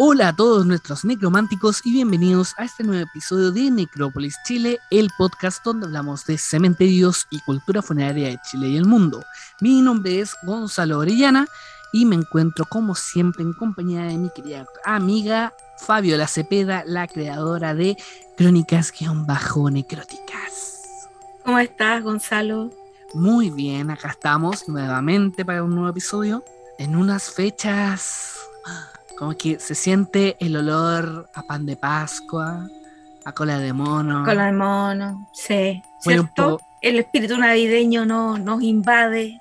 Hola a todos nuestros necrománticos y bienvenidos a este nuevo episodio de Necrópolis Chile, el podcast donde hablamos de cementerios y cultura funeraria de Chile y el mundo. Mi nombre es Gonzalo Orellana y me encuentro como siempre en compañía de mi querida amiga Fabiola Cepeda, la creadora de Crónicas-Necróticas. ¿Cómo estás, Gonzalo? Muy bien, acá estamos nuevamente para un nuevo episodio en unas fechas como que se siente el olor a pan de Pascua, a cola de mono. Cola de mono, sí. ¿Cierto? El espíritu navideño no, nos invade.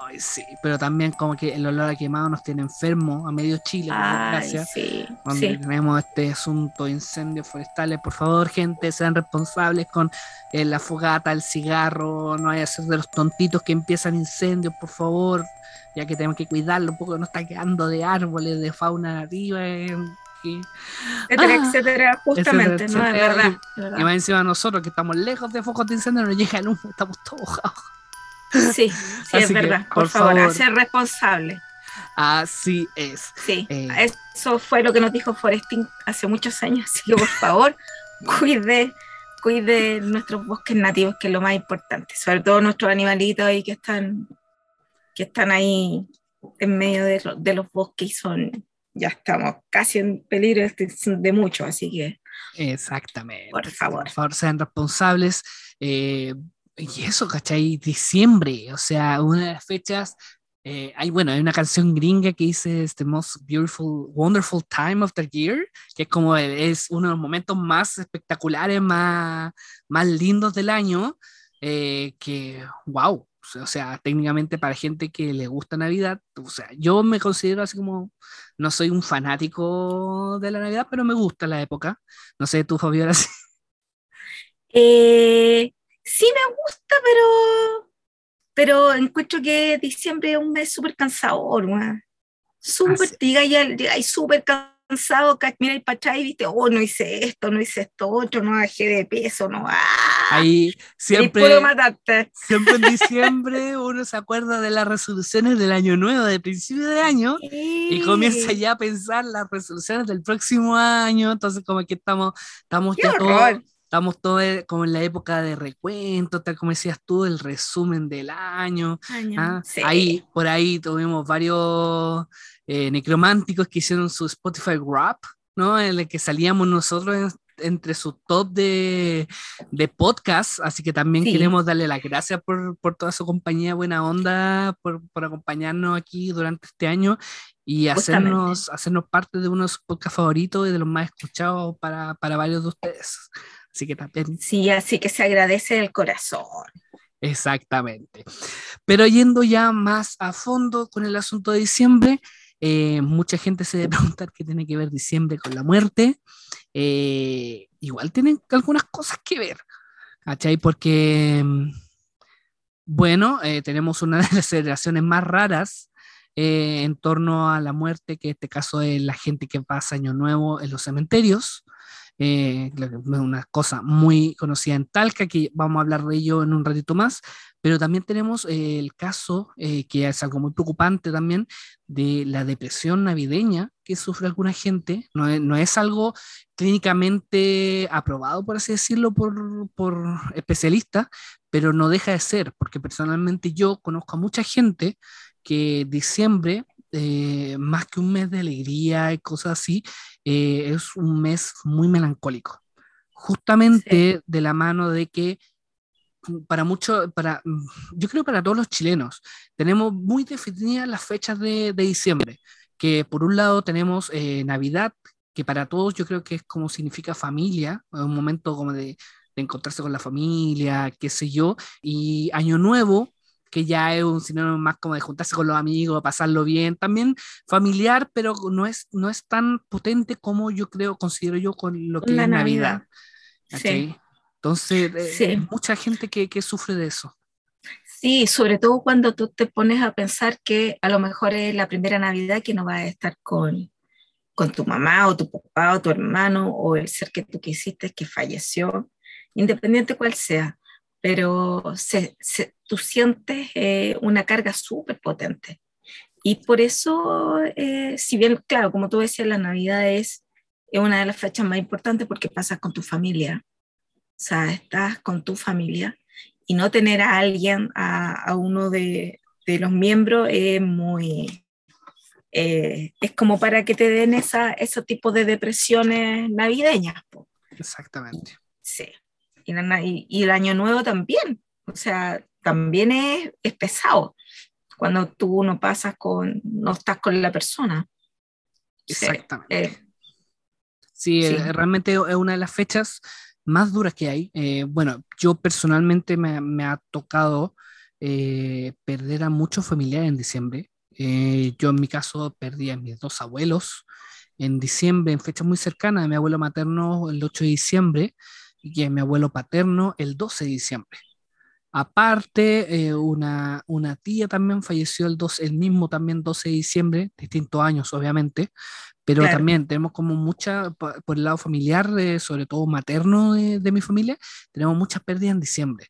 Ay, sí, pero también como que el olor a quemado nos tiene enfermo a medio Chile, gracias. Sí, donde tenemos este asunto de incendios forestales. Por favor, gente, sean responsables con eh, la fogata, el cigarro, no hay que ser de los tontitos que empiezan incendios, por favor, ya que tenemos que cuidarlo un poco, no está quedando de árboles, de fauna arriba. Eh, etcétera, ah, etcétera, justamente, no es verdad. Y, más encima nosotros que estamos lejos de focos de incendio, nos llega el humo, estamos todos mojados. Sí, sí es verdad. Por, favor, favor, ser responsable. Así es. Sí, eh, eso fue lo que nos dijo Foresting hace muchos años. Así que por favor, cuide, cuide nuestros bosques nativos, que es lo más importante. Sobre todo nuestros animalitos ahí que están, que están ahí en medio de, de los bosques y son, ya estamos casi en peligro de, de mucho, así que. Exactamente. Por favor. Por favor, sean responsables. Eh, y eso, ¿cachai? Diciembre, o sea, una de las fechas, eh, hay, bueno, hay una canción gringa que dice The Most Beautiful, Wonderful Time of the Year, que es como es uno de los momentos más espectaculares, más, más lindos del año, eh, que, wow, o sea, técnicamente para gente que le gusta Navidad, o sea, yo me considero así como, no soy un fanático de la Navidad, pero me gusta la época. No sé, tú, Fabiola, sí. Eh, sí me gusta, pero, pero encuentro que diciembre es un mes súper cansador, súper, ah, diga, ya, ya súper cansado, mira el pachá y viste, oh, no hice esto, no hice esto otro, no bajé de peso, no, ¡ah! Ahí siempre, siempre en diciembre uno se acuerda de las resoluciones del año nuevo, de principio de año, y comienza ya a pensar las resoluciones del próximo año, entonces como que estamos, estamos ya todos estamos todos como en la época de recuento, tal como decías tú, el resumen del año. ¿ah? Ahí, por ahí tuvimos varios eh, necrománticos que hicieron su Spotify Rap, ¿no? En el que salíamos nosotros entre su top de, de podcast, así que también queremos darle las gracias por, por, toda su compañía, buena onda, por, por acompañarnos aquí durante este año y hacernos, hacernos parte de unos podcasts favoritos y de los más escuchados para, para varios de ustedes. Así que también. Sí, así que se agradece el corazón. Exactamente. Pero yendo ya más a fondo con el asunto de diciembre, eh, mucha gente se debe preguntar qué tiene que ver diciembre con la muerte. Eh, igual tienen algunas cosas que ver, ¿cachai? Porque, mm, bueno, eh, tenemos una de las celebraciones más raras en torno a la muerte, que en este caso es la gente que pasa Año Nuevo en los cementerios eh, una cosa muy conocida en Talca, que vamos a hablar de ello en un ratito más, pero también tenemos eh, el caso, eh, que es algo muy preocupante también, de la depresión navideña que sufre alguna gente. No es, no es algo clínicamente aprobado, por así decirlo, por, por especialistas, pero no deja de ser, porque personalmente yo conozco a mucha gente que diciembre eh, más que un mes de alegría y cosas así, eh, es un mes muy melancólico. Justamente de la mano de que mm, para muchos, para, mm, yo creo para todos los chilenos, tenemos muy definidas las fechas de, de diciembre, que por un lado tenemos eh, Navidad, que para todos yo creo que es como significa familia, un momento como de, de encontrarse con la familia, qué sé yo, y Año Nuevo, que ya es un sinónimo más como de juntarse con los amigos, pasarlo bien, también familiar, pero no es, no es tan potente como yo creo, considero yo con lo que es Navidad. Sí. Entonces, eh, mucha gente que, que sufre de eso. Sí, sobre todo cuando tú te pones a pensar que a lo mejor es la primera Navidad que no vas a estar con, con tu mamá o tu papá o tu hermano o el ser que tú quisiste que falleció, independiente cuál sea pero se, tú sientes eh, una carga súper potente. Y por eso, eh, si bien, claro, como tú decías, la Navidad es, es una de las fechas más importantes porque pasas con tu familia. O sea, estás con tu familia y no tener a alguien, a, a uno de, de, los miembros, es muy... Eh, es como para que te den esa, ese tipo de depresiones navideñas. Po. Exactamente. Sí. Y, y, y, el año nuevo también. O sea, también es, es pesado cuando tú no pasas con, no estás con la persona. Exactamente. Eh, sí, sí, eh, realmente es una de las fechas más duras que hay. Eh, bueno, yo personalmente me, me ha tocado eh, perder a muchos familiares en diciembre. Yo en mi caso perdí a mis dos abuelos en diciembre, en fecha muy cercana, de mi abuelo materno el 8 de diciembre y a mi abuelo paterno el 12 de diciembre. Aparte, eh, una, una, tía también falleció el, 2, el mismo también 12 de diciembre, distintos años obviamente, pero claro. también tenemos como mucha, por, por el lado familiar, eh, sobre todo materno de, de, mi familia, tenemos muchas pérdidas en diciembre.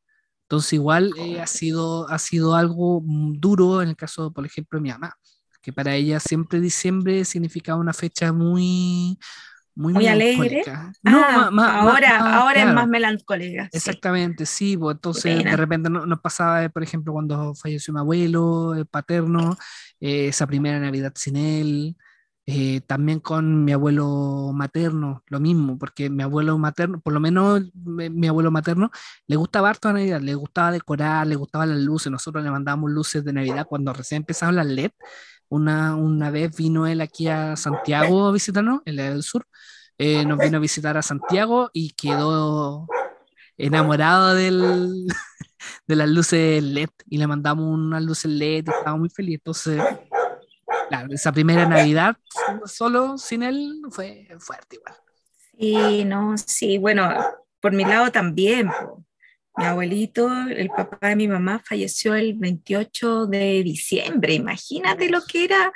Entonces igual eh, ha, sido, ha sido algo duro en el caso, por ejemplo, de mi mamá, que para ella siempre diciembre significaba una fecha muy, muy, muy alegre. No, ah, ahora, ahora claro. es más melancólica. Sí. Exactamente, sí. Pues, entonces, de repente nos no pasaba, por ejemplo, cuando falleció mi abuelo el paterno, eh, esa primera Navidad sin él. Eh, también con mi abuelo materno, lo mismo, porque mi abuelo materno, por lo menos mi, mi abuelo materno, le gustaba harto la Navidad, le gustaba decorar, le gustaban las luces. Nosotros le mandábamos luces de Navidad cuando recién empezaban las LED. Una, una vez vino él aquí a Santiago a visitarnos, en la del sur. Eh, nos vino a visitar a Santiago y quedó enamorado del, de las luces LED y le mandamos unas luces LED y estaba muy feliz. Entonces, claro, esa primera Navidad solo sin él fue fuerte igual. Sí, no, sí, bueno, por mi lado también. Po. Mi abuelito, el papá de mi mamá, falleció el 28 de diciembre. Imagínate lo que era.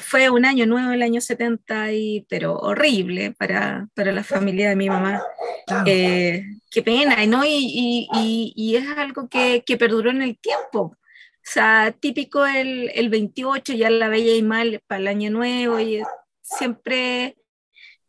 Fue un año nuevo, el año 70, y, pero horrible para, para la familia de mi mamá. Claro. Eh, qué pena, ¿no? Y, y, y, es algo que, que, perduró en el tiempo. O sea, típico el, el 28, ya la veía y mal para el año nuevo, y siempre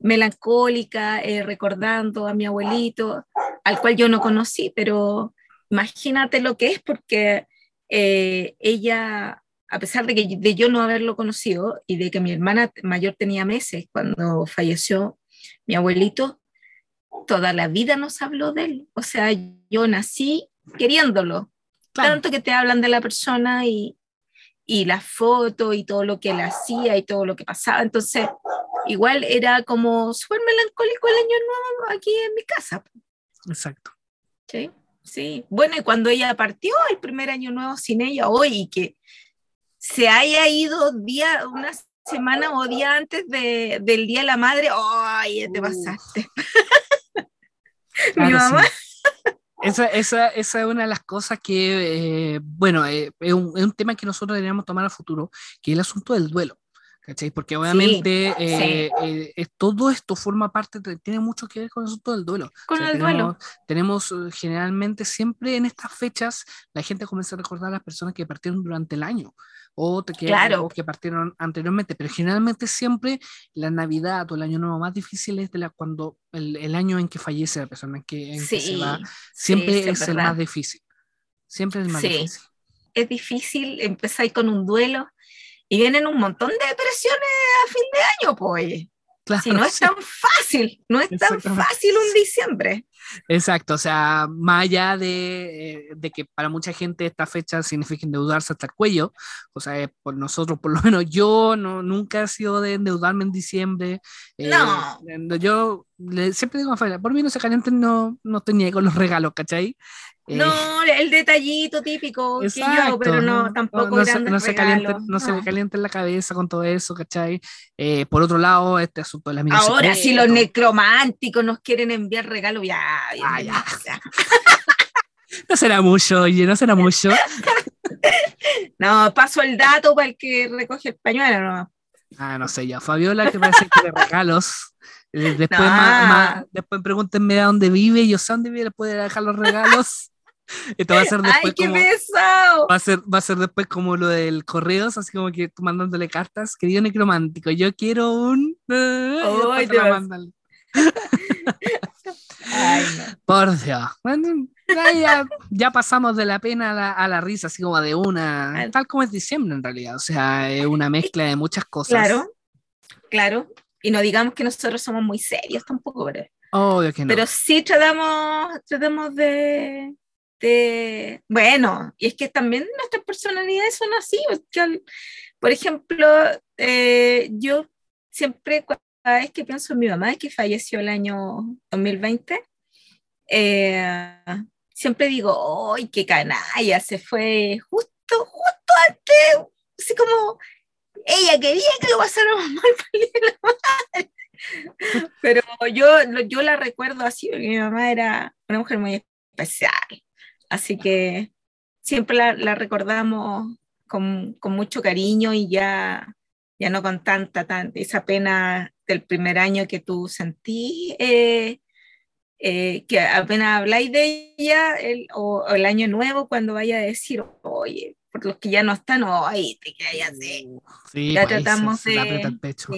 melancólica, eh, recordando a mi abuelito, al cual yo no conocí, pero imagínate lo que es porque eh, ella, a pesar de que de yo no haberlo conocido y de que mi hermana mayor tenía meses cuando falleció mi abuelito, toda la vida nos habló de él. O sea, yo nací queriéndolo. Claro. Tanto que te hablan de la persona y, y la foto y todo lo que él hacía y todo lo que pasaba. Entonces, igual era como súper melancólico el año nuevo aquí en mi casa. Exacto. Sí, sí. Bueno, y cuando ella partió el primer año nuevo sin ella, hoy, que se haya ido día, una semana o día antes de, del Día de la Madre, ¡ay, te pasaste! Claro, mi mamá. Sí. Esa, esa, esa, es una de las cosas que, eh, bueno, eh, es, un, es, un, tema que nosotros deberíamos tomar a futuro, que es el asunto del duelo. ¿Cachai? Porque obviamente sí, eh, sí. Eh, todo esto forma parte, tiene mucho que ver con el asunto del duelo. Con o sea, el tenemos, duelo. Tenemos eh, generalmente siempre en estas fechas la gente comienza a recordar a las personas que partieron durante el año o que, claro. o que partieron anteriormente, pero generalmente siempre la Navidad o el año nuevo más difícil es de la, cuando el, el año en que fallece la persona, en que, en sí, que se va, siempre es, es el más difícil. Siempre es el más difícil. Es difícil empezar con un duelo y vienen un montón de depresiones a fin de año, pues. Claro, si no es tan fácil, no es tan fácil un diciembre. Exacto, o sea, más allá de, de, que para mucha gente esta fecha significa endeudarse hasta el cuello, o sea, por nosotros, por lo menos yo no, nunca he sido de endeudarme en diciembre. No. Eh, yo le, siempre digo a Fabiola, por mí no se calienten, no, no tenía con los regalos, ¿cachai? Eh, no, el detallito típico exacto, que yo, pero no, tampoco no, no, se, no se caliente, no, se me caliente en la cabeza con todo eso, ¿cachai? Eh, por otro lado, este asunto de la Ahora, si los necrománticos nos quieren enviar regalos, ya, ya, ah, ya. ya. no será mucho, oye, no será mucho. no, paso el dato para el que recoge el pañuelo, ¿no? Ah, no sé, ya. Fabiola, que parece que de regalos. Después, no. más, más, después pregúntenme a dónde vive, yo sé dónde vive, le puede dejar los regalos. Esto va a ser después ¡Ay, qué como, pesado! va a ser, va a ser después como lo del correos, así como que tú mandándole cartas, querido necromántico, yo quiero un eh, y después Ay, no. Por Dios. Bueno, ya, ya- pasamos de la pena a la, a la risa, así como de una, Al- tal como es diciembre en realidad, o sea, es una mezcla de muchas cosas. Claro, claro. Y no digamos que nosotros somos muy serios tampoco, pero, Obvio que no. pero sí tratamos, tratamos de, de- Bueno, y es que también nuestras personalidades son así. por ejemplo, eh, yo siempre, cada que pienso en mi mamá, que falleció el año 2020, eh, siempre digo, ¡ay, qué canalla! Se fue justo, justo antes, así como ella quería que lo pasáramos mal de la. Pero yo, yo la recuerdo así, porque mi mamá era una mujer muy especial. Así que siempre la, recordamos con, con mucho cariño y ya, ya no con tanta, tan, esa pena del primer año que tú sentí, eh, eh, que apenas habláis de ella el, o, o el año nuevo cuando vaya a decir, oye, por los que ya no están, oye, te quedas así. Sí, ya pues tratamos de- pecho.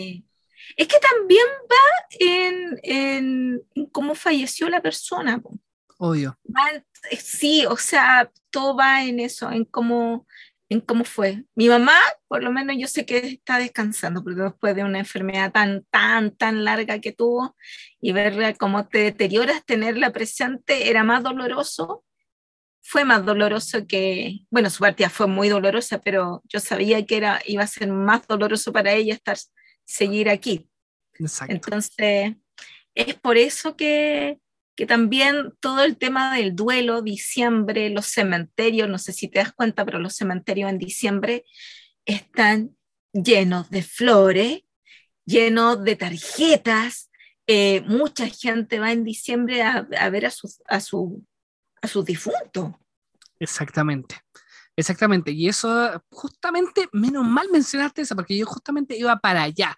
Es que también va en, en- en cómo falleció la persona. Obvio. Va sí, o sea, todo va en eso, en cómo, en cómo fue. Mi mamá, por lo menos yo sé que está descansando, porque después de una enfermedad tan, tan, tan larga que tuvo y ver cómo te deterioras, tenerla presente era más doloroso. Fue más doloroso que, bueno, su partida fue muy dolorosa, pero yo sabía que era, iba a ser más doloroso para ella estar, seguir aquí. Exacto. Entonces, es por eso que, que también todo el tema del duelo, diciembre, los cementerios, no sé si te das cuenta, pero los cementerios en diciembre están llenos de flores, llenos de tarjetas. eh, mucha gente va en diciembre a, a ver a sus a su, a sus difuntos. Exactamente. Exactamente. Y eso, justamente, menos mal mencionaste eso, porque yo justamente iba para allá.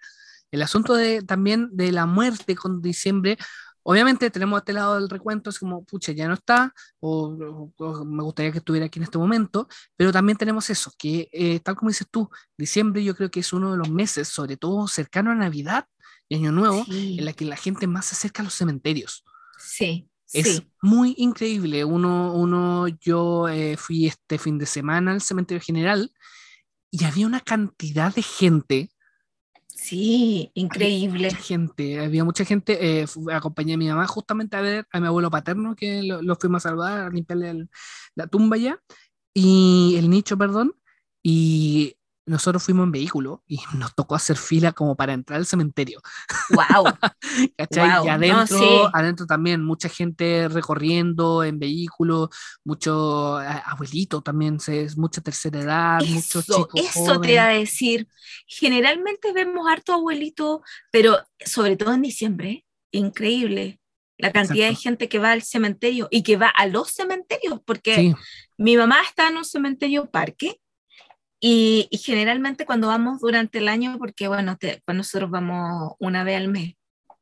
El asunto de, también de la muerte con diciembre, obviamente tenemos este lado del recuento, es como, pucha, ya no está, o, o- o me gustaría que estuviera aquí en este momento, pero también tenemos eso, que eh, tal como dices tú, diciembre yo creo que es uno de los meses, sobre todo cercano a Navidad y Año Nuevo, Sí, en la que la gente más se acerca a los cementerios. sí, Es sí. muy increíble. Uno, uno yo eh, fui este fin de semana al cementerio general y había una cantidad de gente, Sí, increíble. mucha gente, había mucha gente. eh, acompañé a mi mamá justamente a ver a mi abuelo paterno, que lo, lo fuimos a saludar, a limpiarle el- la tumba ya, y el nicho, perdón, y nosotros fuimos en vehículo y nos tocó hacer fila como para entrar al cementerio. Wow. ¿Cachai? Y no, adentro, sí. adentro también, mucha gente recorriendo en vehículo, mucho abuelito también, se, mucha tercera edad, muchos chicos eso te iba a decir. Generalmente vemos harto abuelito, pero sobre todo en diciembre, increíble la cantidad de Exacto. gente que va al cementerio y que va a los cementerios, porque Sí, mi mamá está en un cementerio parque y, y generalmente cuando vamos durante el año, porque bueno, te- pues nosotros vamos una vez al mes,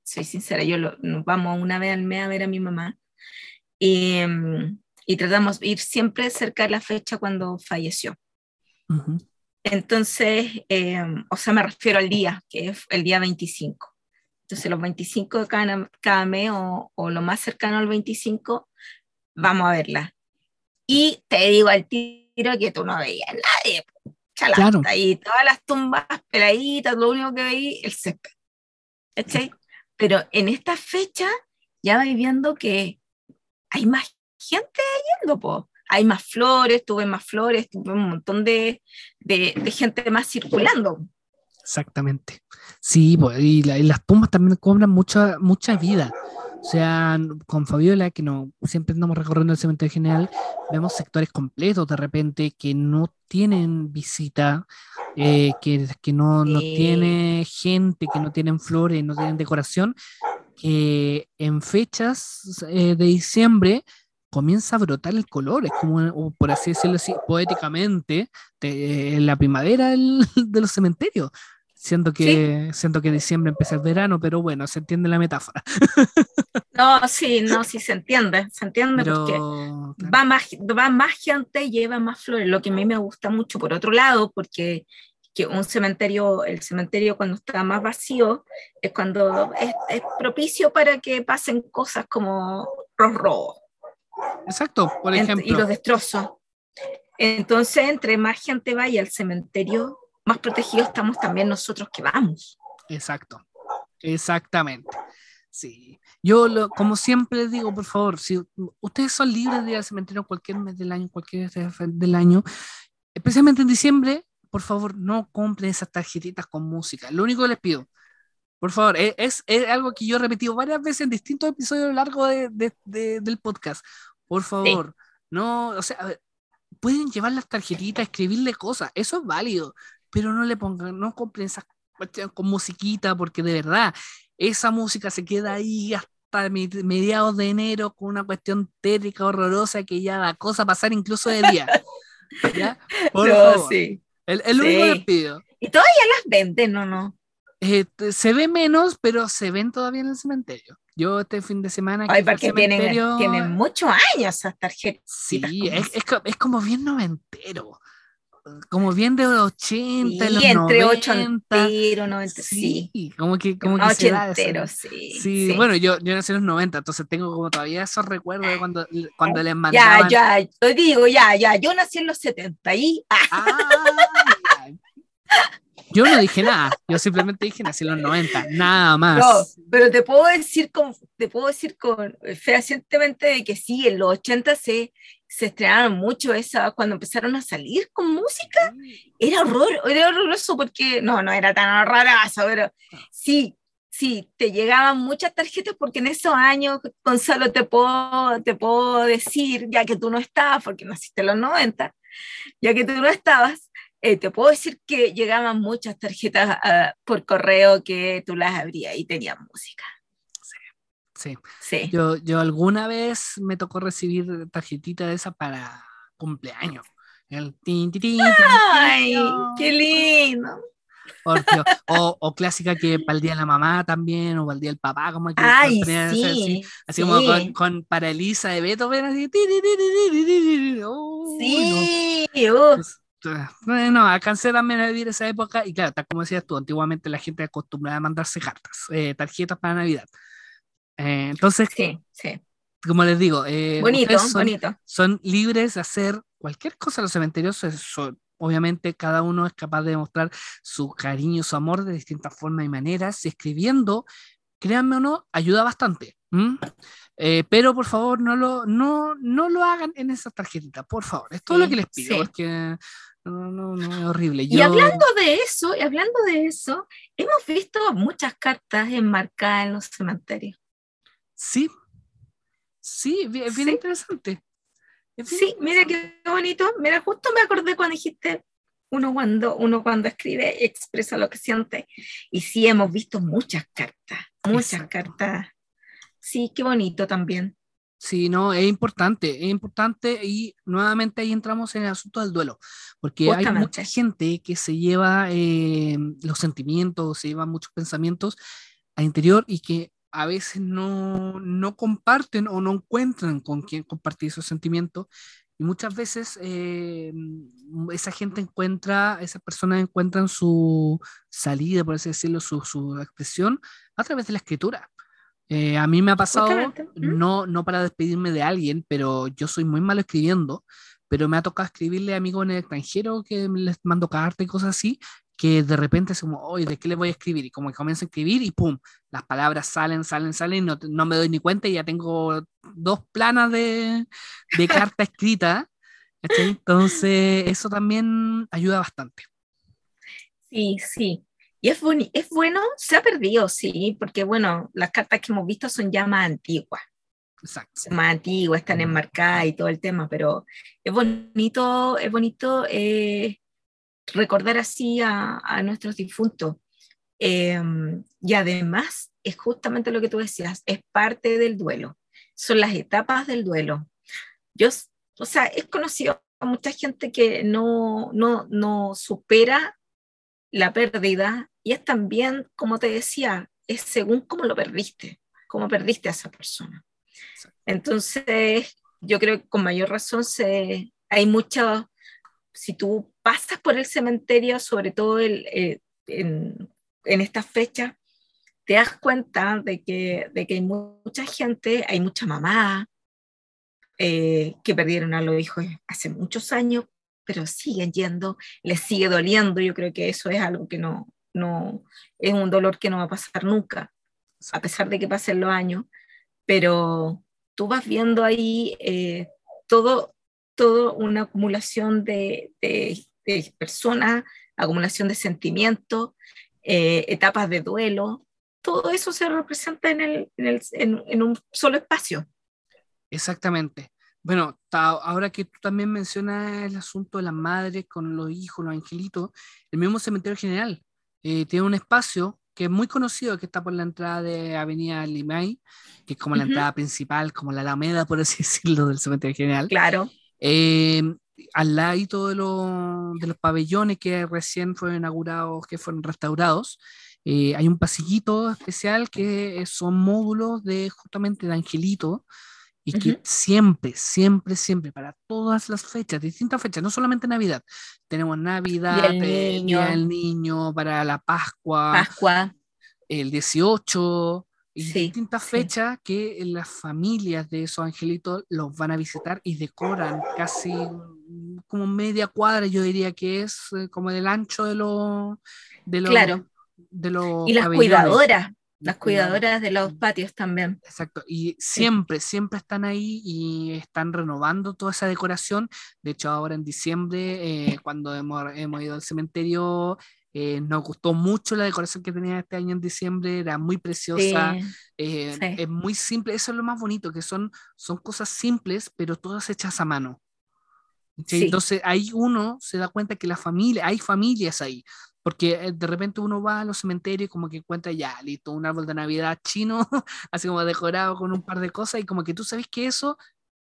soy sincera, yo lo, vamos una vez al mes a ver a mi mamá y, mm, y tratamos de ir siempre cerca de la fecha cuando falleció. ujú, Entonces, eh, o sea, me refiero al día, que es el día 25. Entonces, los 25 de cada, cada mes o, o lo más cercano al 25, vamos a verla. Y te digo al tiro que tú no veías a nadie. Chalata, Claro. Y todas las tumbas peladitas, lo único que veí, el césped. ¿Cachai? Pero en esta fecha ya vais viendo que hay más gente yendo, po. Hay más flores, tuve más flores, tuve un montón de, de, de gente más circulando. exactamente. Sí, y, la- y las tumbas también cobran mucha, mucha vida. O sea, con Fabiola, que no siempre andamos recorriendo el cementerio general, vemos sectores completos de repente que no tienen visita, eh, que, que no, no tiene gente, que no tienen flores, no tienen decoración, que en fechas eh, de diciembre comienza a brotar el color, es como, por así decirlo así, poéticamente, de- en la primavera del- de los cementerios. Siento que, siento que diciembre empieza el verano, pero bueno, se entiende la metáfora. No, sí, no, sí se entiende, se entiende Pero, porque claro, va más, va más gente y lleva más flores, lo que a mí me gusta mucho por otro lado, porque que un cementerio, el cementerio cuando está más vacío, es cuando es, es propicio para que pasen cosas como los robos exacto, por ejemplo. y los destrozos. Entonces, entre más gente vaya al cementerio, más protegidos estamos también nosotros que vamos. Exacto, exactamente. Sí, yo lo- como siempre les digo, por favor, si ustedes son libres de ir al cementerio en cualquier mes del año, cualquier día del año, especialmente en diciembre, por favor, no compren esas tarjetitas con música. Lo único que les pido, por favor, e- es, es algo que yo he repetido varias veces en distintos episodios a lo largo de- de- de- del podcast. Por favor, no, o sea, a ver, pueden llevar las tarjetitas, escribirle cosas, eso es válido, pero no le pongan, no compren esas cuestiones con musiquita, porque de verdad, esa música se queda ahí hasta mediados de enero con una cuestión tétrica, horrorosa, que ya da cosa pasar incluso de día. ¿Ya? Por No, favor. sí. El, el único que Sí. les pido. Y todavía las venden, ¿o no? Eh, t- se ve menos, pero se ven todavía en el cementerio. Yo este fin de semana. Ay, porque tienen, cementerio, tienen muchos años esas tarjetas. Sí, es, es, es como bien noventero. Como bien de los 80, Sí, los entre 90. ochentero, noventa, sí. Sí, como que, como que. Ochentero, sí. Sí, bueno, yo, yo nací en los 90, entonces tengo como todavía esos recuerdos de cuando, cuando les Ya, mandaban. ya, te digo, ya, ya. Yo nací en los 70 y ah, Ah, ya. Yo no dije nada, yo simplemente dije nací en los 90, nada más. no, pero te puedo decir con, te puedo decir con fehacientemente de que sí, en los 80 se, se estrenaron mucho esa, cuando empezaron a salir con música, era horror, era horroroso porque, no, no era tan horroroso, pero sí, sí, te llegaban muchas tarjetas porque en esos años, Gonzalo, te puedo, te puedo decir, ya que tú no estabas, porque naciste en los 90, ya que tú no estabas, eh, te puedo decir que llegaban muchas tarjetas ah, por correo que tú las abrías y tenías música. Sí. Sí. Yo, yo alguna vez me tocó recibir tarjetita de esa para cumpleaños. El tin, tin, tin, Ay, qué lindo. por Dios. O, o clásica que para el día de la mamá también, o para el día del papá, como que Ay, ponían así, así, sí. como sí. con, con para Elisa de Beethoven, así. Sí, no. uh, Pues, eh, no, alcancé también a vivir esa época y claro, tal como decías tú, antiguamente la gente acostumbraba a mandarse cartas, eh, tarjetas para Navidad. Eh, entonces, sí, sí. como les digo, eh, Bonito, son, bonito. son libres de hacer cualquier cosa en los cementerios. eso- obviamente cada uno es capaz de demostrar su cariño, su amor de distintas formas y maneras. Y escribiendo, créanme o no, ayuda bastante. ¿m? Eh, pero por favor, no lo, no, no lo hagan en esas tarjetitas, por favor. Es todo lo Sí, que les pido, sí. porque no, no, no, es horrible. Y Yo- hablando de eso, y hablando de eso, hemos visto muchas cartas enmarcadas en los cementerios. Sí, sí, es bien, Sí. interesante. Es bien Sí, mira interesante. qué bonito. Mira, justo me acordé cuando dijiste uno cuando, uno cuando escribe expresa lo que siente. Y sí, hemos visto muchas cartas, muchas Exacto. cartas. Sí, qué bonito también. Sí, no, es importante, es importante y nuevamente ahí entramos en el asunto del duelo, porque hay Justamente. mucha gente que se lleva eh, los sentimientos, se lleva muchos pensamientos al interior y que a veces no, no comparten o no encuentran con quién compartir esos sentimientos y muchas veces eh, esa gente encuentra, esas personas encuentran su salida, por así decirlo, su, su expresión a través de la escritura. Eh, a mí me ha pasado, ¿mm? no, no para despedirme de alguien, pero yo soy muy malo escribiendo, pero me ha tocado escribirle a amigos en el extranjero que les mando cartas y cosas así, que de repente es como, oye, ¿de qué le voy a escribir? Y como que comienzo a escribir y pum, las palabras salen, salen, salen, no, no me doy ni cuenta y ya tengo dos planas de, de carta escrita. Entonces, eso también ayuda bastante. Sí, sí. Y es, boni- es bueno, se ha perdido, sí, porque bueno, las cartas que hemos visto son ya más antiguas. Exacto. más antiguas, están enmarcadas y todo el tema, pero es bonito, es bonito eh, recordar así a, a nuestros difuntos. Eh, y además, es justamente lo que tú decías, es parte del duelo, son las etapas del duelo. Yo, o sea, he conocido a mucha gente que no, no, no supera la pérdida y es también, como te decía, es según cómo lo perdiste, cómo perdiste a esa persona. Entonces, yo creo que con mayor razón se, hay mucha, si tú pasas por el cementerio, sobre todo el, eh, en, en estas fechas, te das cuenta de que, de que hay mucha gente, hay mucha mamá eh, que perdieron a los hijos hace muchos años, pero siguen yendo, les sigue doliendo. Yo creo que eso es algo que no, no es un dolor que no va a pasar nunca, a pesar de que pasen los años. Pero tú vas viendo ahí eh, todo, todo una acumulación de, de, de personas, acumulación de sentimientos, eh, etapas de duelo, todo eso se representa en, el, en, el, en, un solo espacio. Exactamente. Bueno, ahora que tú también mencionas el asunto de las madres con los hijos, los angelitos, el mismo cementerio general eh, tiene un espacio que es muy conocido, que está por la entrada de Avenida Limay, que es como la entrada principal, como la Alameda, por así decirlo, del cementerio general. Claro. Eh, al lado de, de los pabellones que recién fueron inaugurados, que fueron restaurados, eh, hay un pasillito especial que son módulos de justamente de Angelito y que siempre, siempre, siempre, para todas las fechas, distintas fechas, no solamente Navidad, tenemos Navidad, el niño. el niño, para la Pascua, Pascua. el 18, y distintas fechas que las familias de esos angelitos los van a visitar y decoran casi como media cuadra, yo diría que es eh, como del ancho de los... De los claro. De los y las cuidadoras, las cuidadoras de los patios también. Exacto, y siempre, siempre están ahí y están renovando toda esa decoración. De hecho, ahora en diciembre, eh, cuando hemos, hemos, ido al cementerio, eh, nos gustó mucho la decoración que tenía este año en diciembre, era muy preciosa, eh, es muy simple, eso es lo más bonito, que son, son cosas simples, pero todas hechas a mano. Entonces ahí uno se da cuenta que la familia, hay familias ahí, porque eh, de repente uno va a los cementerios y como que encuentra ya, listo, un árbol de Navidad chino, así como decorado con un par de cosas, y como que tú sabes que eso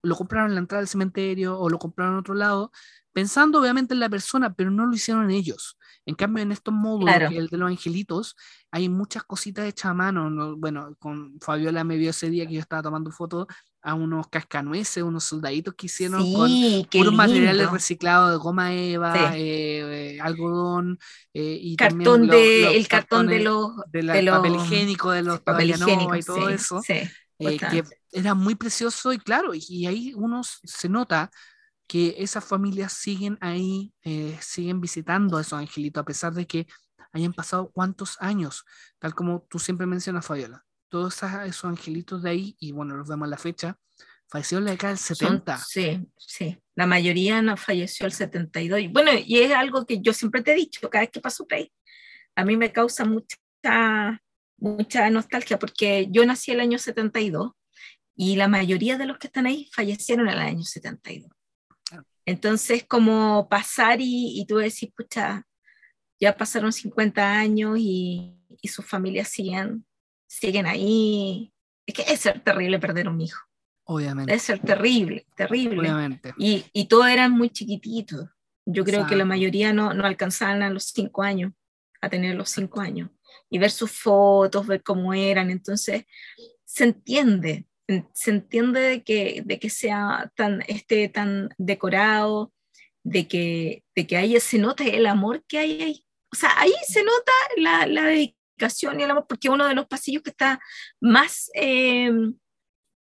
lo compraron en la entrada del cementerio o lo compraron en otro lado, pensando obviamente en la persona, pero no lo hicieron ellos. En cambio, en estos módulos, que el de los angelitos, hay muchas cositas hechas a mano. Bueno, con Fabiola me vio ese día que yo estaba tomando fotos a unos cascanueces, unos soldaditos que hicieron con puros materiales reciclados de goma eva, eh, eh, algodón eh, y cartón de, el cartón de los, de papel higiénico de los papel higiénico y todo eso. que era muy precioso y claro, y ahí uno se nota que esas familias siguen ahí, eh, siguen visitando a esos angelitos, a pesar de que hayan pasado cuántos años, tal como tú siempre mencionas, Fabiola. Todos esos angelitos de ahí, y bueno, los vemos en la fecha, falleció en la década del 70. sí, sí. La mayoría no falleció el 72. Y bueno, y es algo que yo siempre te he dicho, cada vez que paso por ahí, a mí me causa mucha, mucha nostalgia, porque yo nací el año 72 y la mayoría de los que están ahí fallecieron en el año 72. Entonces, como pasar y, y tú decís, pucha, ya pasaron 50 años y, y sus familias siguen, siguen ahí. Es que es ser terrible perder un hijo. Obviamente. Es ser terrible, terrible. Obviamente. Y, y todos eran muy chiquititos. Yo creo que la mayoría no, no alcanzaban a los cinco años, a tener los cinco años. Y ver sus fotos, ver cómo eran. Entonces, se entiende, se entiende de que, de que sea tan, esté tan decorado, de que, de que ahí se note el amor que hay ahí. O sea, ahí se nota la, la y el amor, porque uno de los pasillos que está más eh,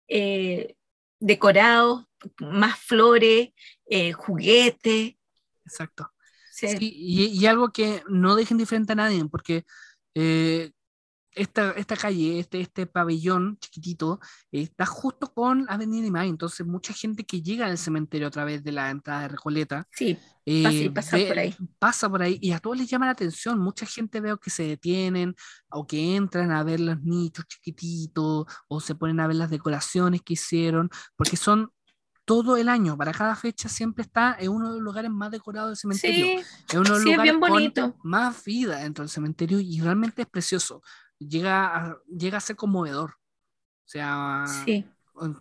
eh, decorado, más flores, eh, juguetes. Exacto. Sí. y, y, algo que no dejen diferente a nadie, porque eh, esta, esta calle, este, este pabellón chiquitito, está justo con Avenida Imay, entonces mucha gente que llega al cementerio a través de la entrada de Recoleta, sí, eh, pasa, por ahí. Pasa por ahí y a todos les llama la atención, mucha gente veo que se detienen o que entran a ver los nichos chiquititos o se ponen a ver las decoraciones que hicieron, porque son todo el año, para cada fecha siempre está en uno de los lugares más decorados del cementerio. Sí, es uno de los sí, lugares bien bonito. con más vida dentro del cementerio y realmente es precioso llega a, llega a ser conmovedor. O sea, sí.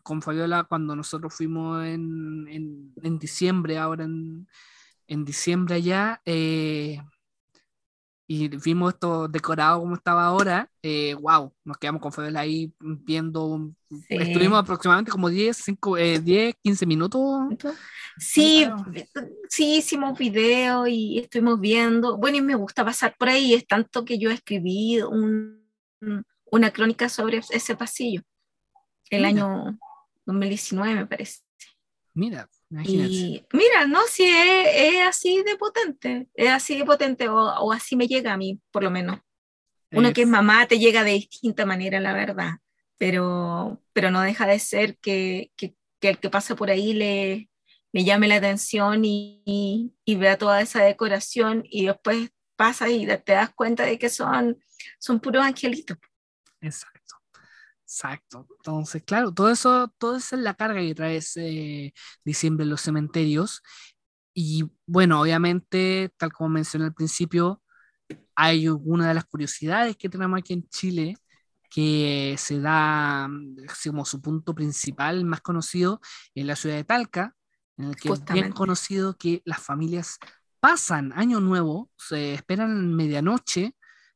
con Fabiola, cuando nosotros fuimos en, en, en diciembre, ahora en, en, diciembre allá, eh, y vimos esto decorado como estaba ahora, eh, wow, nos quedamos con Fabiola ahí viendo, estuvimos aproximadamente como 10, 5, 10 15 minutos. Sí, sí, hicimos video y estuvimos viendo, bueno, y me gusta pasar por ahí, es tanto que yo escribí un, una crónica sobre ese pasillo, el año 2019 me parece. Mira, y mira, no, si es, así de potente, es así de potente, o, así me llega a mí, por lo menos. Uno que es mamá te llega de distinta manera, la verdad, pero, pero no deja de ser que, que, el que pasa por ahí le, le llame la atención y, y, vea toda esa decoración y después pasa y te das cuenta de que son, son puros angelitos. Exacto. Exacto. Entonces, claro, todo eso, todo eso es la carga que trae ese diciembre en los cementerios. Y bueno, obviamente, tal como mencioné al principio, hay una de las curiosidades que tenemos aquí en Chile que se da como su punto principal, más conocido, en la ciudad de Talca, en el que es bien conocido que las familias pasan año nuevo, se esperan medianoche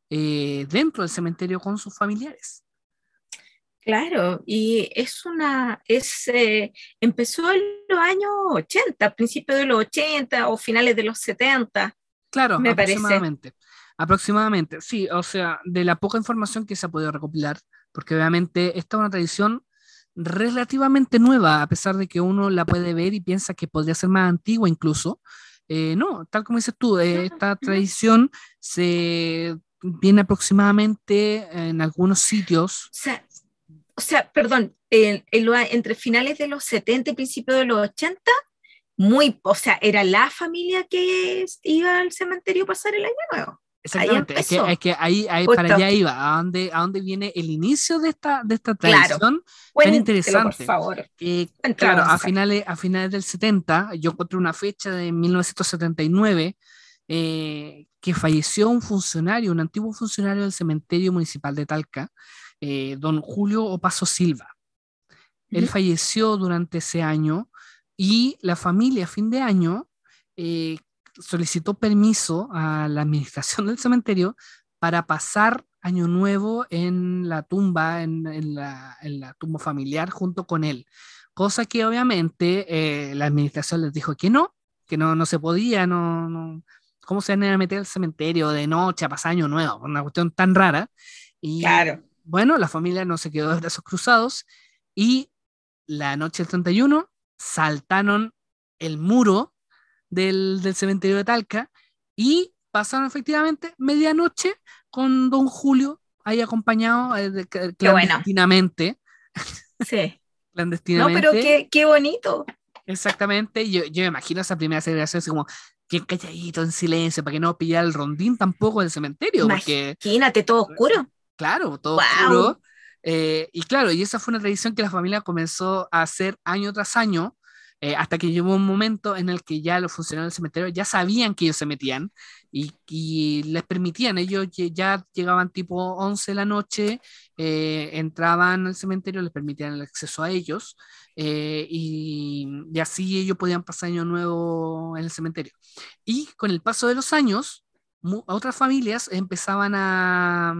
eh, dentro del cementerio con sus familiares. Claro, y es una, es, eh, empezó en los años 80, principios de los 80 o finales de los 70. Claro, me aproximadamente. Aproximadamente, sí, o sea, de la poca información que se ha podido recopilar, porque obviamente esta es una tradición relativamente nueva, a pesar de que uno la puede ver y piensa que podría ser más antigua incluso. Eh, no, tal como dices tú, eh, esta tradición se viene aproximadamente en algunos sitios. O sea, o sea, perdón, entre finales de los 70 y principios de los 80, muy, o sea, era la familia que iba al cementerio a pasar el año nuevo. Exactamente, es que, es que, ahí, ahí para allá iba, a dónde, a dónde viene el inicio de esta, de esta tradición tan interesante. Por favor. claro, a finales, a finales del 70, yo encontré una fecha de 1979 eh, que falleció un funcionario, un antiguo funcionario del cementerio municipal de Talca, eh, don Julio Opaso Silva. Él falleció durante ese año y la familia a fin de año eh, solicitó permiso a la administración del cementerio para pasar año nuevo en la tumba, en, la, tumba familiar junto con él. Cosa que obviamente eh, la administración les dijo que no, que no, no se podía, no, no, ¿cómo se van a meter al cementerio de noche a pasar año nuevo? Una cuestión tan rara. Y, claro bueno, la familia no se quedó de brazos cruzados y la noche del 31 saltaron el muro del, cementerio de Talca y pasaron efectivamente medianoche con don Julio ahí acompañado eh, clandestinamente. Sí. clandestinamente. No, pero qué, qué bonito. Exactamente, yo, yo me imagino esa primera celebración así como bien calladito, en silencio, para que no pillara el rondín tampoco del cementerio. Imagínate, todo oscuro. Claro, todo oscuro. Eh, y claro, y esa fue una tradición que la familia comenzó a hacer año tras año, eh, hasta que llegó un momento en el que ya los funcionarios del cementerio ya sabían que ellos se metían y, les permitían, ellos ya llegaban tipo 11 de la noche, eh, entraban al cementerio, les permitían el acceso a ellos y, y, así ellos podían pasar año nuevo en el cementerio. Y con el paso de los años, otras familias empezaban a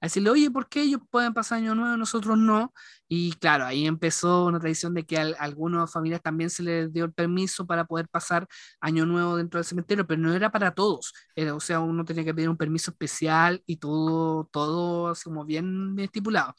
a decirle, oye, ¿por qué ellos pueden pasar año nuevo, nosotros no? Y claro, ahí empezó una tradición de que a, algunas familias también se les dio el permiso para poder pasar año nuevo dentro del cementerio, pero no era para todos. Era, o sea, uno tenía que pedir un permiso especial y todo, todo así como bien, estipulado.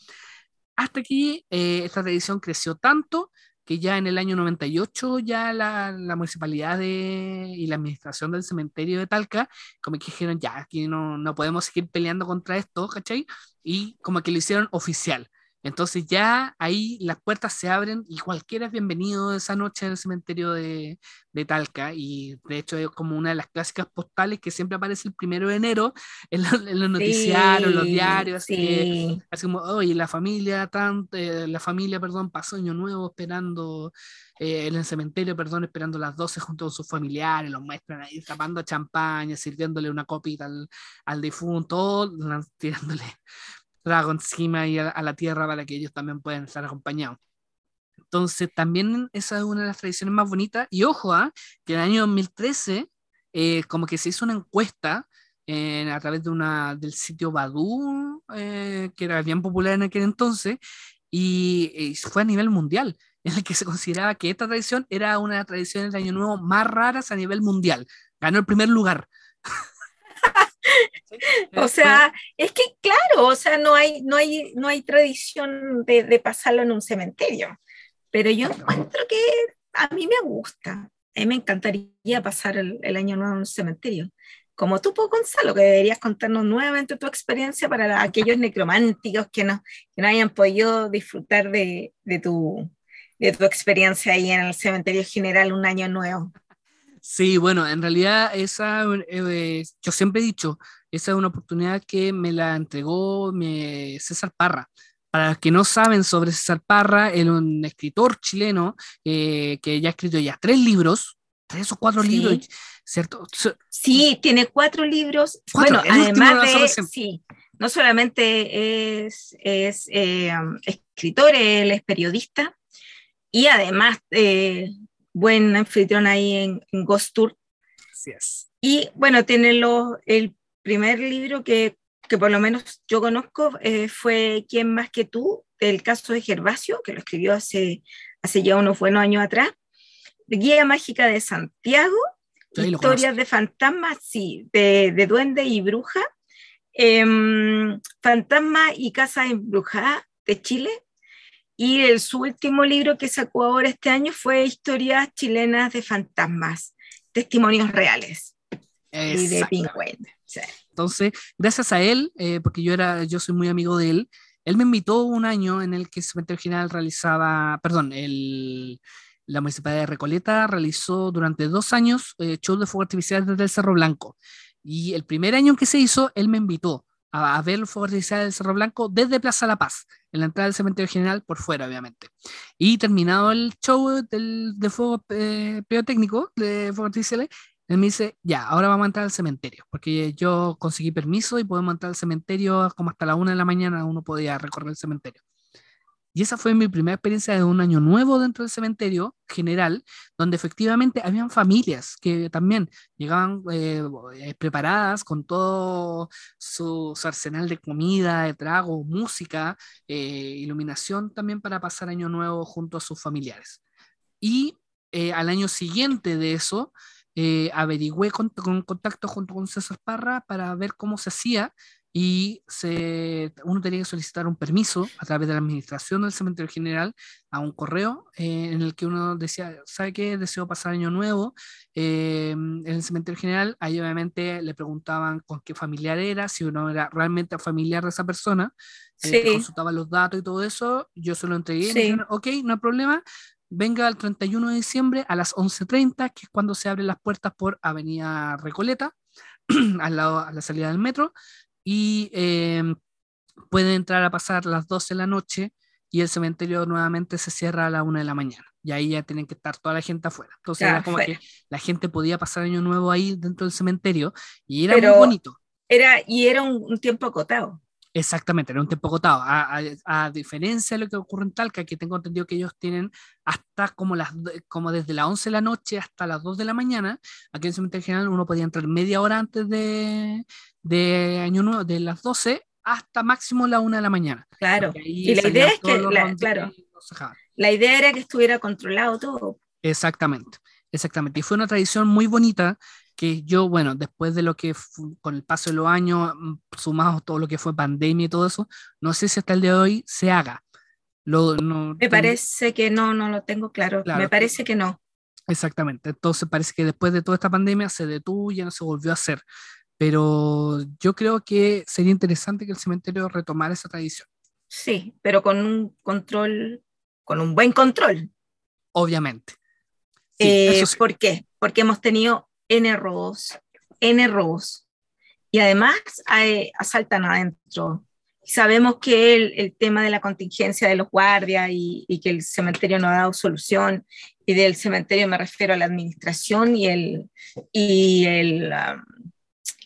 Hasta que eh, esta tradición creció tanto que ya en el año 98 ya la, la municipalidad de, y la administración del cementerio de Talca como que dijeron, ya, aquí no, no podemos seguir peleando contra esto, ¿cachai? Y como que lo hicieron oficial. Entonces ya ahí las puertas se abren y cualquiera es bienvenido esa noche en el cementerio de, de, Talca. Y de hecho es como una de las clásicas postales que siempre aparece el primero de enero en, los noticiarios, los diarios, así, como, oye, la familia, tan, eh, la familia, perdón, pasó año nuevo esperando eh, en el cementerio, perdón, esperando las 12 junto con sus familiares, los muestran ahí tapando champaña, sirviéndole una copita al, al difunto, tirándole trago encima y a, la tierra para que ellos también puedan estar acompañados. Entonces, también esa es una de las tradiciones más bonitas. Y ojo, ¿ah? que en el año 2013, eh, como que se hizo una encuesta a través de una, del sitio Badu, eh, que era bien popular en aquel entonces, y, fue a nivel mundial, en el que se consideraba que esta tradición era una de las tradiciones de Año Nuevo más raras a nivel mundial. Ganó el primer lugar. o sea, es que claro, o sea, no hay, no hay, no hay tradición de, de pasarlo en un cementerio, pero yo encuentro que a mí me gusta, a mí me encantaría pasar el, el año nuevo en un cementerio. Como tú, Gonzalo, que deberías contarnos nuevamente tu experiencia para aquellos necrománticos que no, que no hayan podido disfrutar de, de, tu, de tu experiencia ahí en el cementerio general un año nuevo. Sí, bueno, en realidad esa, eh, yo siempre he dicho, esa es una oportunidad que me la entregó me, César Parra. Para los que no saben sobre César Parra, él es un escritor chileno eh, que ya ha escrito ya tres libros, tres o cuatro libros, ¿cierto? Sí, tiene cuatro libros. bueno, además de, sí, no solamente es, es eh, escritor, él es periodista y además eh, buen anfitrión ahí en, Ghost Tour. Así es. Y bueno, tiene lo, el primer libro que, que por lo menos yo conozco eh, fue ¿Quién más que tú? El caso de Gervasio, que lo escribió hace, hace ya unos buenos años atrás. Guía Mágica de Santiago, Historias de fantasmas, sí, de, de duende y bruja. Em, Fantasma y Casa Embrujada de Chile, y el, su último libro que sacó ahora este año fue Historias chilenas de fantasmas, testimonios reales. Y de Entonces, gracias a él, eh, porque yo, era, yo soy muy amigo de él, él me invitó un año en el que el Cementerio General realizaba, perdón, el, la Municipalidad de Recoleta realizó durante dos años eh, shows de fuego artificial desde el Cerro Blanco. Y el primer año que se hizo, él me invitó a, fuegos artificiales del Cerro Blanco desde Plaza La Paz, en la entrada del cementerio general por fuera, obviamente. Y terminado el show del, de fuego eh, técnico de artificiales, él me dice, ya, ahora vamos a entrar al cementerio, porque yo conseguí permiso y podemos entrar al cementerio como hasta la una de la mañana, uno podía recorrer el cementerio. Y esa fue mi primera experiencia de un año nuevo dentro del cementerio general, donde efectivamente habían familias que también llegaban eh, eh, preparadas con todo su, arsenal de comida, de trago, música, eh, iluminación también para pasar año nuevo junto a sus familiares. Y al año siguiente de eso, averigüé con, con, contacto junto con César Parra para ver cómo se hacía y se, uno tenía que solicitar un permiso a través de la administración del cementerio general a un correo eh, en el que uno decía, ¿sabe qué? Deseo pasar año nuevo. Eh, en el cementerio general, ahí obviamente le preguntaban con qué familiar era, si uno era realmente familiar de esa persona, eh, sí. consultaba los datos y todo eso, yo se lo entregué, sí. ok, no hay problema, venga el 31 de diciembre a las 11.30, que es cuando se abren las puertas por Avenida Recoleta, al lado, a la salida del metro, y eh, pueden entrar a pasar las 12 de la noche y el cementerio nuevamente se cierra a la 1 de la mañana. Y ahí ya tienen que estar toda la gente afuera. Entonces era como que la gente podía pasar año nuevo ahí dentro del cementerio y era muy bonito. Era, y era un tiempo acotado. Exactamente, era un tiempo acotado. A, diferencia de lo que ocurre en Talca, que tengo entendido que ellos tienen hasta como, las, como desde las 11 de la noche hasta las 2 de la mañana, aquí en el cementerio general uno podía entrar media hora antes de, de año nuevo, de las 12 hasta máximo la 1 de la mañana. Claro, y la idea es que, la, claro, la idea era que estuviera controlado todo. Exactamente, exactamente. Y fue una tradición muy bonita que yo, bueno, después de lo que con el paso de los años, mm, sumado todo lo que fue pandemia y todo eso, no sé si hasta el día de hoy se haga. Lo, me parece que no, no lo tengo claro. me parece que no. Exactamente. Entonces parece que después de toda esta pandemia se detuvo y ya no se volvió a hacer. Pero yo creo que sería interesante que el cementerio retomara esa tradición. Sí, pero con un control, con un buen control. Obviamente. Eh, ¿Por qué? Porque hemos tenido N robos, N robos. Y además asaltan adentro. Sabemos que el, tema de la contingencia de los guardias y, que el cementerio no ha dado solución, y del cementerio me refiero a la administración y el, y el, um,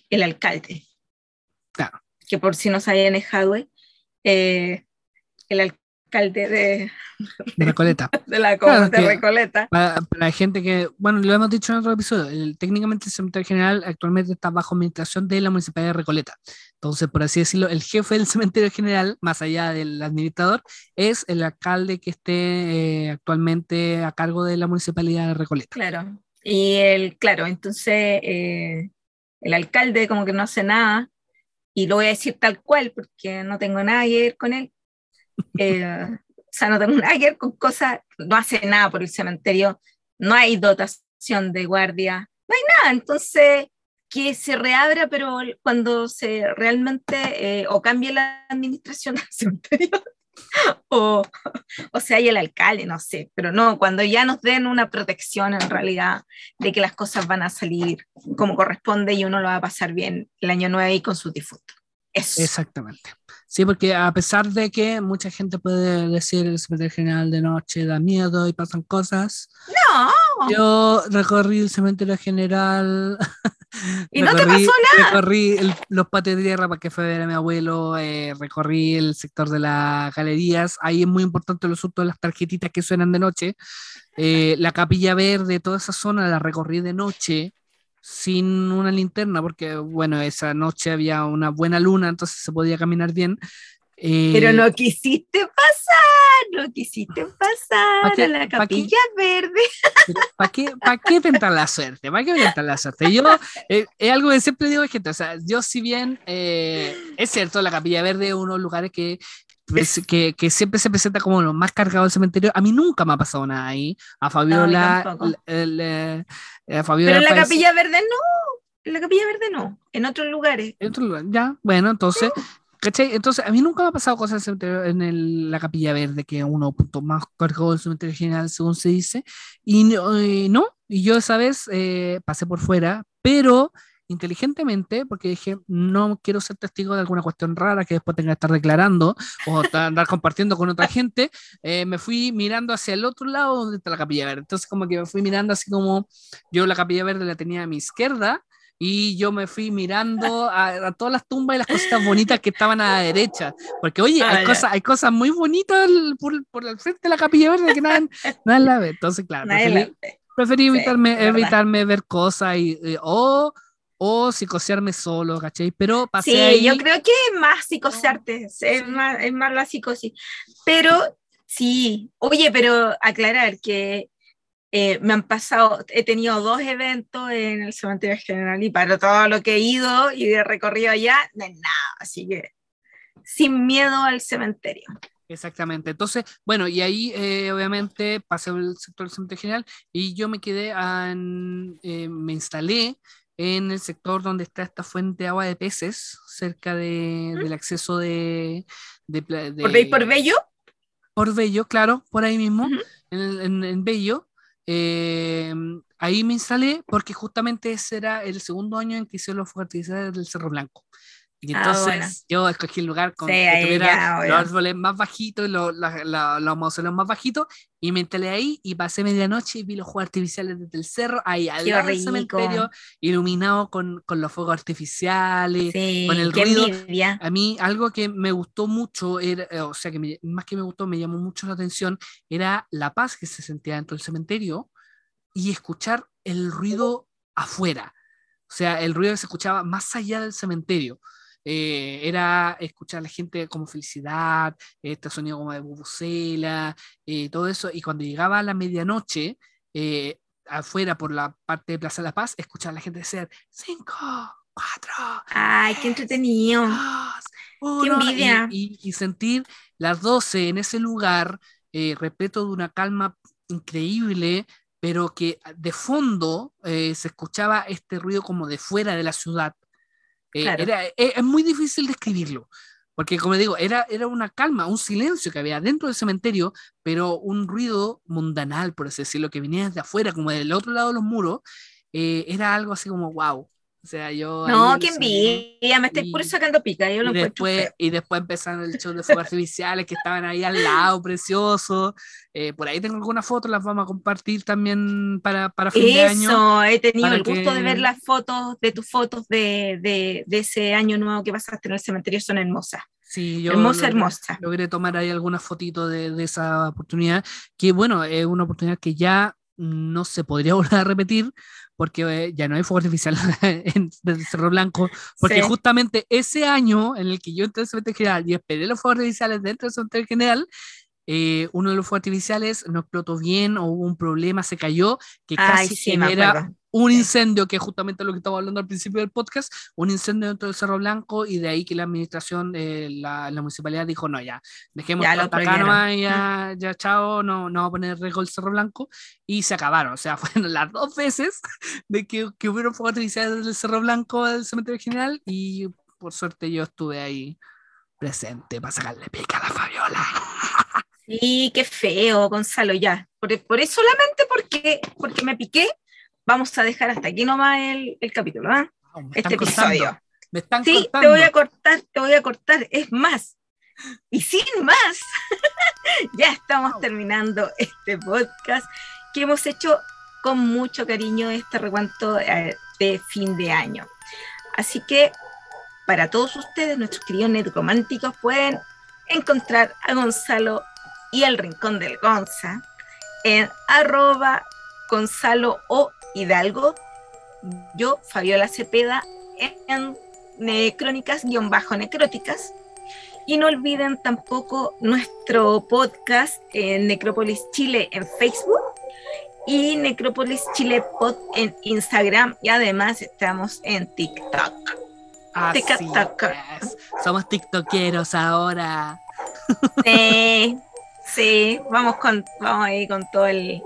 el alcalde. Claro. Que por si no se hayan dejado, eh, el alcalde de, de Recoleta. de la Claro, de Recoleta. Para, gente que, bueno, lo hemos dicho en otro episodio, el- técnicamente el cementerio general actualmente está bajo administración de la municipalidad de Recoleta. Entonces, por así decirlo, el jefe del cementerio general, más allá del administrador, es el alcalde que esté eh, actualmente a cargo de la municipalidad de Recoleta. Claro. Y el, claro, entonces eh, el alcalde como que no hace nada, y lo voy a decir tal cual porque no tengo nada que ver con él. Eh, o sea, no tengo nada que ver con cosas, no hace nada por el cementerio, no hay dotación de guardia, no hay nada. Entonces, que se reabra, pero cuando se realmente eh, o cambie la administración del cementerio o, o sea, hay el alcalde, no sé, pero no, cuando ya nos den una protección en realidad de que las cosas van a salir como corresponde y uno lo va a pasar bien el año nuevo ahí con sus difuntos. Eso. Exactamente. Sí, porque a pesar de que mucha gente puede decir el cementerio general de noche da miedo y pasan cosas, No, yo recorrí el cementerio general. Y no te recorrí- pasó nada. Recorrí el- los patios de tierra para que fue a ver a mi abuelo, eh, recorrí el sector de las galerías. Ahí es muy importante los asuntos de las tarjetitas que suenan de noche. Eh, la capilla verde, toda esa zona la recorrí de noche sin una linterna, porque bueno, esa noche había una buena luna, entonces se podía caminar bien. Eh, pero no quisiste pasar, no quisiste pasar ¿Pa qué? a la ¿Pa qué? capilla verde. ¿Para qué, pa' qué tentar la suerte? ¿Para qué tentar la suerte? Yo, eh, es algo que siempre digo, gente, o sea, yo si bien eh, es cierto, la Capilla Verde es uno de los lugares que, que, que siempre se presenta como lo más cargado del cementerio, a mí nunca me ha pasado nada ahí. A Fabiola, el- el, eh, a Fabiola Pero en la parece- capilla verde no, en la capilla verde no, en otros lugares. en otro lugar, ya, bueno, entonces, ¿cachai? Entonces, a mí nunca me ha pasado cosas en, en la Capilla Verde, que es uno puntos más cargados del cementerio general, según se dice, y no, eh, no, y yo esa vez eh, pasé por fuera, pero inteligentemente, porque dije, no quiero ser testigo de alguna cuestión rara que después tenga que estar declarando o andar compartiendo con otra gente, eh, me fui mirando hacia el otro lado donde está la Capilla Verde. Entonces, como que me fui mirando así como yo la Capilla Verde la tenía a mi izquierda y yo me fui mirando a, a todas las tumbas y las cositas bonitas que estaban a la derecha. Porque, oye, Ah, hay, cosas, hay cosas muy bonitas por, por el frente de la Capilla Verde que nadie, nadie la ve. Entonces, claro, preferí, preferí Sí, evitarme, verdad. evitarme ver cosas y, y- o, o psicosearme solo, ¿cachai? Pero pasé Sí, ahí. yo creo que es más psicosearte, es, Sí. más, es más la psicosis. Pero sí, oye, pero aclarar que eh, me han pasado, he tenido dos eventos en el cementerio general y para todo lo que he ido y he recorrido allá, no es nada, así que sin miedo al cementerio. Exactamente. Entonces, bueno, y ahí eh, obviamente pasé el sector del cementerio general y yo me quedé, en- eh, me instalé en el sector donde está esta fuente de agua de peces, cerca de, del acceso de... de, pla- ¿Por, de- por Bello? por Bello, claro, por ahí mismo, en, en- en Bello. eh, ahí me instalé porque justamente ese era el segundo año en que hicieron los artificiales del Cerro Blanco. Y Ah, entonces bueno. yo escogí el lugar con Sí, que tuviera ya, los árboles más bajitos, los, la- la- los mausoleos más bajitos, y me instalé ahí y pasé medianoche y vi los fuegos artificiales desde el cerro, ahí al lado del cementerio, iluminado con, con los fuegos artificiales. Sí, con el ruido. envidia. A mí algo que me gustó mucho, era, eh, o sea, que me- más que me gustó, me llamó mucho la atención, era la paz que se sentía dentro del cementerio y escuchar el ruido afuera. O sea, el ruido que se escuchaba más allá del cementerio. Eh, era escuchar a la gente como felicidad, este sonido como de bubucela, eh, todo eso. Y cuando llegaba a la medianoche, eh, afuera por la parte de Plaza de la Paz, escuchar a la gente decir, cinco, cuatro, Ay, qué entretenido. dos, uno", y- envidia. Y, y sentir las 12 en ese lugar, eh, repleto de una calma increíble, pero que de fondo eh, se escuchaba este ruido como de fuera de la ciudad. Eh, Claro. era, eh, es muy difícil describirlo, porque como digo, era, era una calma, un silencio que había dentro del cementerio, pero un ruido mundanal, por así decirlo, que venía desde afuera, como del otro lado de los muros, eh, era algo así como wow. O sea, yo... No, cementerio- envidia, me estáis y- puro sacando pica, yo lo y después, y después empezaron el show de fuegos artificiales que estaban ahí al lado, preciosos. Eh, por ahí tengo algunas fotos, las vamos a compartir también para, para fin de año. Eso, he tenido el gusto de que- ver las fotos de tus fotos de, de, de ese año nuevo que pasaste en el cementerio, son hermosas. Sí, yo hermosa, logré- hermosa. Logré tomar ahí alguna fotito de, de esa oportunidad, que bueno, es una oportunidad que ya no se podría volver a repetir porque eh, ya no hay fuego artificial en Cerro Blanco, porque Sí. justamente ese año en el que yo entré al cementerio general y esperé los fuegos artificiales dentro del cementerio general, eh, uno de los fuegos artificiales no explotó bien o hubo un problema, se cayó, que Ay, casi sí, genera. Un incendio, que es justamente lo que estaba hablando al principio del podcast, un incendio dentro del Cerro Blanco y de ahí que la administración, eh, la, la municipalidad dijo, no, ya, dejemos Ya acá nomás, ya, ya chao, no, no va a poner en riesgo el Cerro Blanco y se acabaron, o sea, fueron las dos veces de que, que hubieron fuegos artificiales del Cerro Blanco del cementerio general y por suerte yo estuve ahí presente para sacarle pica a la Fabiola. Sí, qué feo, Gonzalo, ya. Por, por eso solamente porque, porque me piqué, vamos a dejar hasta aquí nomás el, el capítulo, me Este cortando, episodio. Me están Sí, te voy a cortar, te voy a cortar. Es más, y sin más, ya estamos terminando este podcast que hemos hecho con mucho cariño este recuento eh, de fin de año. Así que para todos ustedes, nuestros queridos necrománticos, pueden encontrar a Gonzalo y el Rincón del Gonza en arroba Gonzalo o Hidalgo, yo, Fabiola Cepeda, en crónicas-necróticas. Y no olviden tampoco nuestro podcast en Necrópolis Chile en Facebook y Necrópolis Chile Pod en Instagram. Y además estamos en TikTok. Así Tic-tac. es. Somos tiktokeros ahora. Sí, sí, vamos con, vamos ahí con todo el,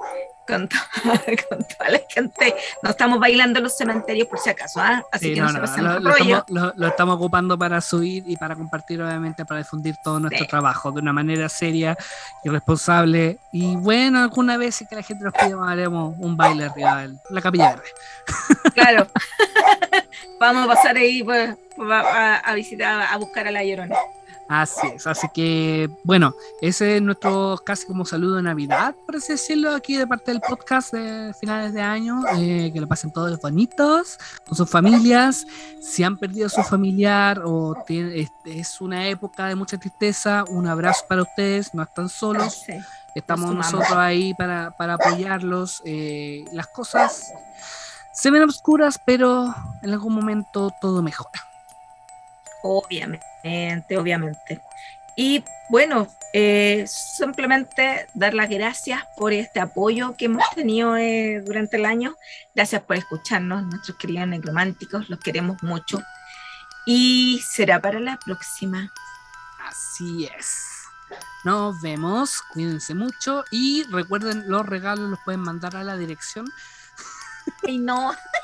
con, to- con toda la gente. No estamos bailando en los cementerios por si acaso, ¿ah? Así Sí, que no, no, se lo, lo estamos, lo- lo estamos ocupando para subir y para compartir, obviamente, para difundir todo nuestro Sí. trabajo de una manera seria y responsable. Y bueno, alguna vez si que la gente nos pide, haremos un baile arriba de la capilla verde. Claro. Vamos a pasar ahí pues, a- a visitar, a buscar a la llorona. Así es, así que bueno, ese es nuestro casi como saludo de Navidad, por así decirlo, aquí de parte del podcast de finales de año, eh, que lo pasen todos bonitos, con sus familias, si han perdido a su familiar o tiene- es, es una época de mucha tristeza, un abrazo para ustedes, no están solos, estamos nosotros ahí para, para apoyarlos, eh, las cosas se ven oscuras, pero en algún momento todo mejora. Obviamente, obviamente. Y bueno, eh, simplemente dar las gracias por este apoyo que hemos tenido eh, durante el año. Gracias por escucharnos, nuestros queridos necrománticos, los queremos mucho. Y será para la próxima. Así es. Nos vemos, cuídense mucho y recuerden los regalos los pueden mandar a la dirección Ay, no.